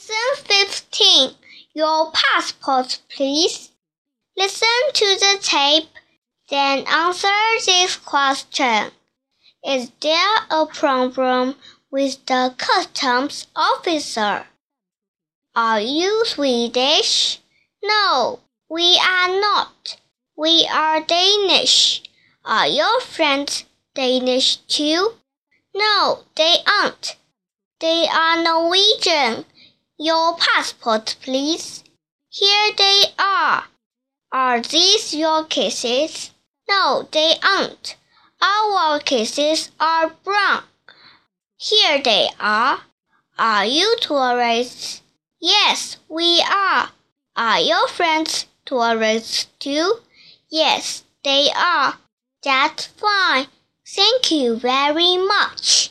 Lesson 15 Your passport, please. Listen to the tape, then answer this question. Is there a problem with the customs officer? Are you Swedish? No, we are not. We are Danish. Are your friends Danish too? No, they aren't. They are Norwegian. Your passport, please. Here they are. Are these your kisses? No, they aren't. Our kisses are brown. Here they are. Are you tourists? Yes, we are. Are your friends tourists too? Yes, they are. That's fine. Thank you very much.